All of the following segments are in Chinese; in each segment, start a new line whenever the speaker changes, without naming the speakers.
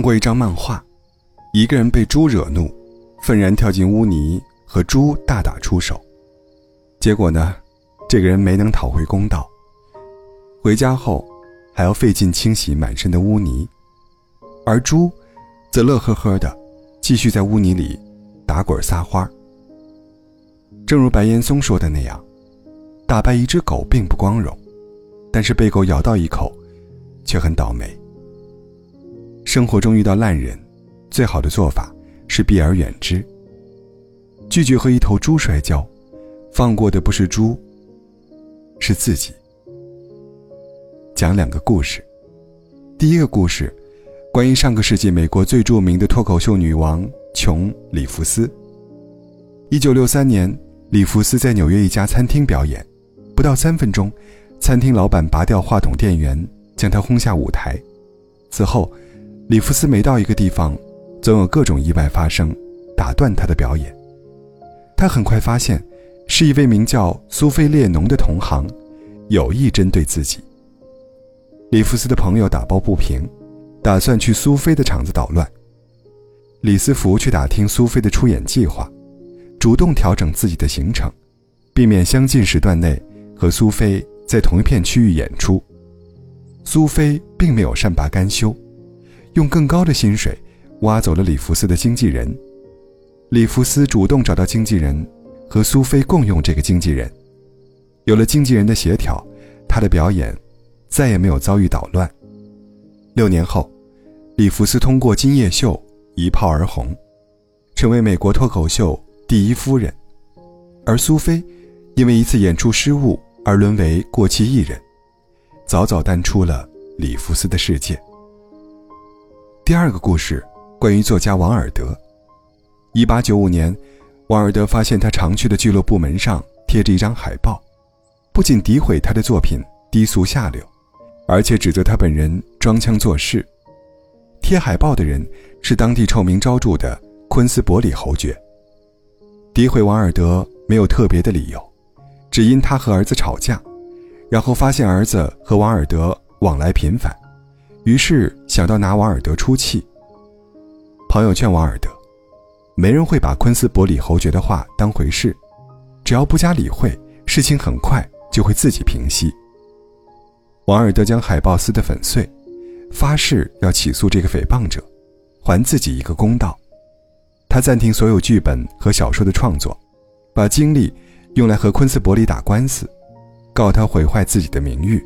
看过一张漫画，一个人被猪惹怒，愤然跳进污泥和猪大打出手。结果呢，这个人没能讨回公道。回家后，还要费劲清洗满身的污泥，而猪，则乐呵呵的，继续在污泥里打滚撒欢儿。正如白岩松说的那样，打败一只狗并不光荣，但是被狗咬到一口，却很倒霉。生活中遇到烂人，最好的做法是避而远之。拒绝和一头猪摔跤，放过的不是猪，是自己。讲两个故事。第一个故事，关于上个世纪美国最著名的脱口秀女王琼·里弗斯。一九六三年，里弗斯在纽约一家餐厅表演，不到三分钟，餐厅老板拔掉话筒电源，将他轰下舞台。此后，里弗斯每到一个地方，总有各种意外发生，打断他的表演。他很快发现，是一位名叫苏菲列侬的同行，有意针对自己。里弗斯的朋友打抱不平，打算去苏菲的场子捣乱。李斯福去打听苏菲的出演计划，主动调整自己的行程，避免相近时段内和苏菲在同一片区域演出。苏菲并没有善罢甘休，用更高的薪水挖走了里弗斯的经纪人。里弗斯主动找到经纪人，和苏菲共用这个经纪人。有了经纪人的协调，他的表演。再也没有遭遇捣乱。六年后，里弗斯通过《今夜秀》一炮而红，成为美国脱口秀第一夫人。而苏菲，因为一次演出失误而沦为过气艺人，早早淡出了里弗斯的世界。第二个故事关于作家王尔德。一八九五年，王尔德发现他常去的俱乐部门上贴着一张海报，不仅诋毁他的作品低俗下流。而且指责他本人装腔作势。贴海报的人是当地臭名昭著的昆斯伯里侯爵。诋毁王尔德没有特别的理由，只因他和儿子吵架，然后发现儿子和王尔德往来频繁，于是想到拿瓦尔德出气。朋友劝瓦尔德，没人会把昆斯伯里侯爵的话当回事，只要不加理会，事情很快就会自己平息。王尔德将海报撕得粉碎，发誓要起诉这个诽谤者，还自己一个公道。他暂停所有剧本和小说的创作，把精力用来和昆斯伯里打官司，告他毁坏自己的名誉，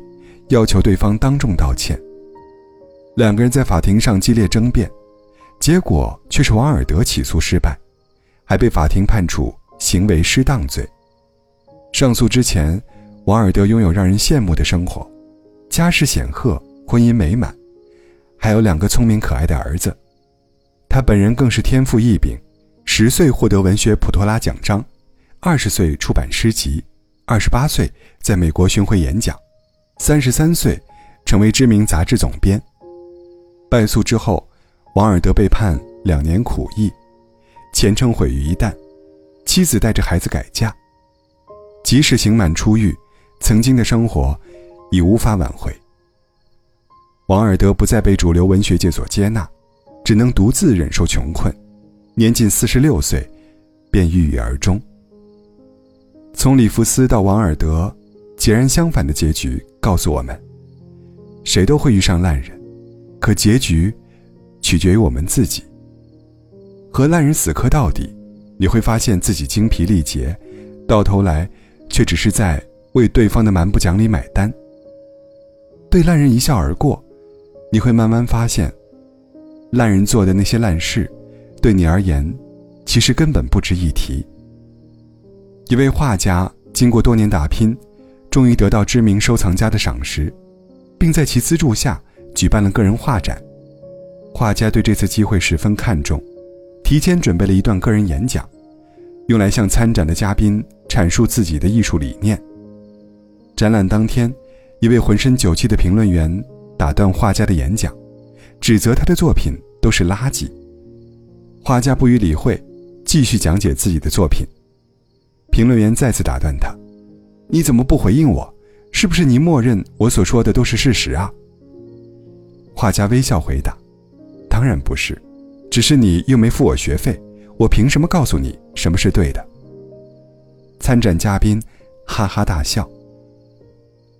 要求对方当众道歉。两个人在法庭上激烈争辩，结果却是王尔德起诉失败，还被法庭判处行为失当罪。上诉之前，王尔德拥有让人羡慕的生活。家世显赫，婚姻美满，还有两个聪明可爱的儿子。他本人更是天赋异禀，十岁获得文学普托拉奖章，二十岁出版诗集，二十八岁在美国巡回演讲，三十三岁成为知名杂志总编。败诉之后，王尔德被判两年苦役，前程毁于一旦，妻子带着孩子改嫁。即使刑满出狱，曾经的生活。已无法挽回。王尔德不再被主流文学界所接纳，只能独自忍受穷困，年仅四十六岁，便郁郁而终。从里弗斯到王尔德，截然相反的结局告诉我们：谁都会遇上烂人，可结局取决于我们自己。和烂人死磕到底，你会发现自己精疲力竭，到头来却只是在为对方的蛮不讲理买单。对烂人一笑而过，你会慢慢发现，烂人做的那些烂事，对你而言，其实根本不值一提。一位画家经过多年打拼，终于得到知名收藏家的赏识，并在其资助下举办了个人画展。画家对这次机会十分看重，提前准备了一段个人演讲，用来向参展的嘉宾阐述自己的艺术理念。展览当天。一位浑身酒气的评论员打断画家的演讲，指责他的作品都是垃圾。画家不予理会，继续讲解自己的作品。评论员再次打断他：“你怎么不回应我？是不是你默认我所说的都是事实啊？”画家微笑回答：“当然不是，只是你又没付我学费，我凭什么告诉你什么是对的？参展嘉宾哈哈大笑。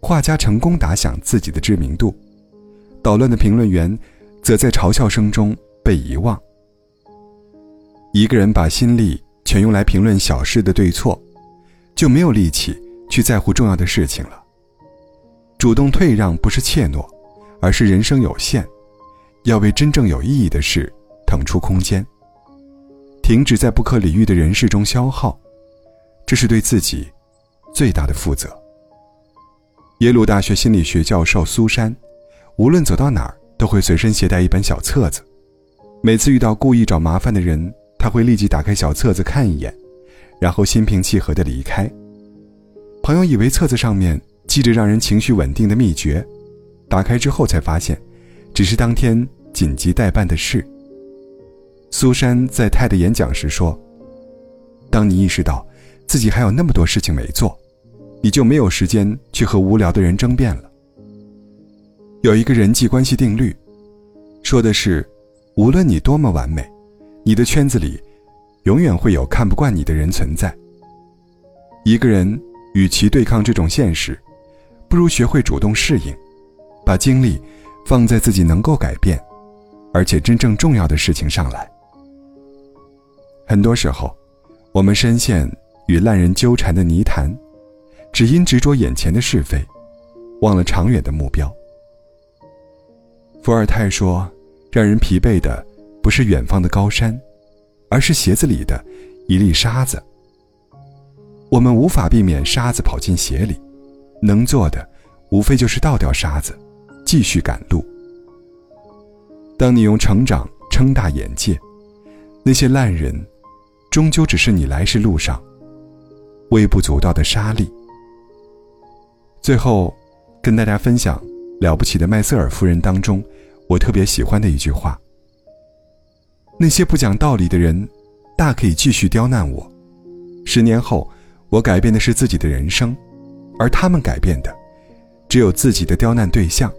画家成功打响自己的知名度，捣乱的评论员则在嘲笑声中被遗忘。一个人把心力全用来评论小事的对错，就没有力气去在乎重要的事情了。主动退让不是怯懦，而是人生有限，要为真正有意义的事腾出空间。停止在不可理喻的人事中消耗，这是对自己最大的负责。耶鲁大学心理学教授苏珊，无论走到哪儿都会随身携带一本小册子。每次遇到故意找麻烦的人，他会立即打开小册子看一眼，然后心平气和地离开。朋友以为册子上面记着让人情绪稳定的秘诀，打开之后才发现，只是当天紧急待办的事。苏珊在泰的演讲时说：“当你意识到自己还有那么多事情没做。”你就没有时间去和无聊的人争辩了。有一个人际关系定律，说的是，无论你多么完美，你的圈子里，永远会有看不惯你的人存在。一个人与其对抗这种现实，不如学会主动适应，把精力放在自己能够改变，而且真正重要的事情上来。很多时候，我们深陷与烂人纠缠的泥潭。只因执着眼前的是非，忘了长远的目标。伏尔泰说：“让人疲惫的不是远方的高山，而是鞋子里的一粒沙子。”我们无法避免沙子跑进鞋里，能做的无非就是倒掉沙子，继续赶路。当你用成长撑大眼界，那些烂人，终究只是你来时路上微不足道的沙粒。最后，跟大家分享《了不起的麦瑟尔夫人》当中，我特别喜欢的一句话：那些不讲道理的人，大可以继续刁难我。十年后，我改变的是自己的人生，而他们改变的，只有自己的刁难对象。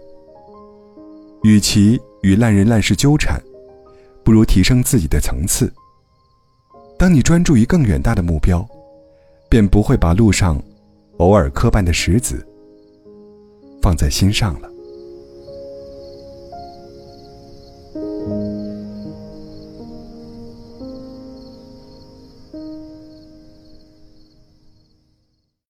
与其与烂人烂事纠缠，不如提升自己的层次。当你专注于更远大的目标，便不会把路上偶尔磕绊的石子。放在心上了。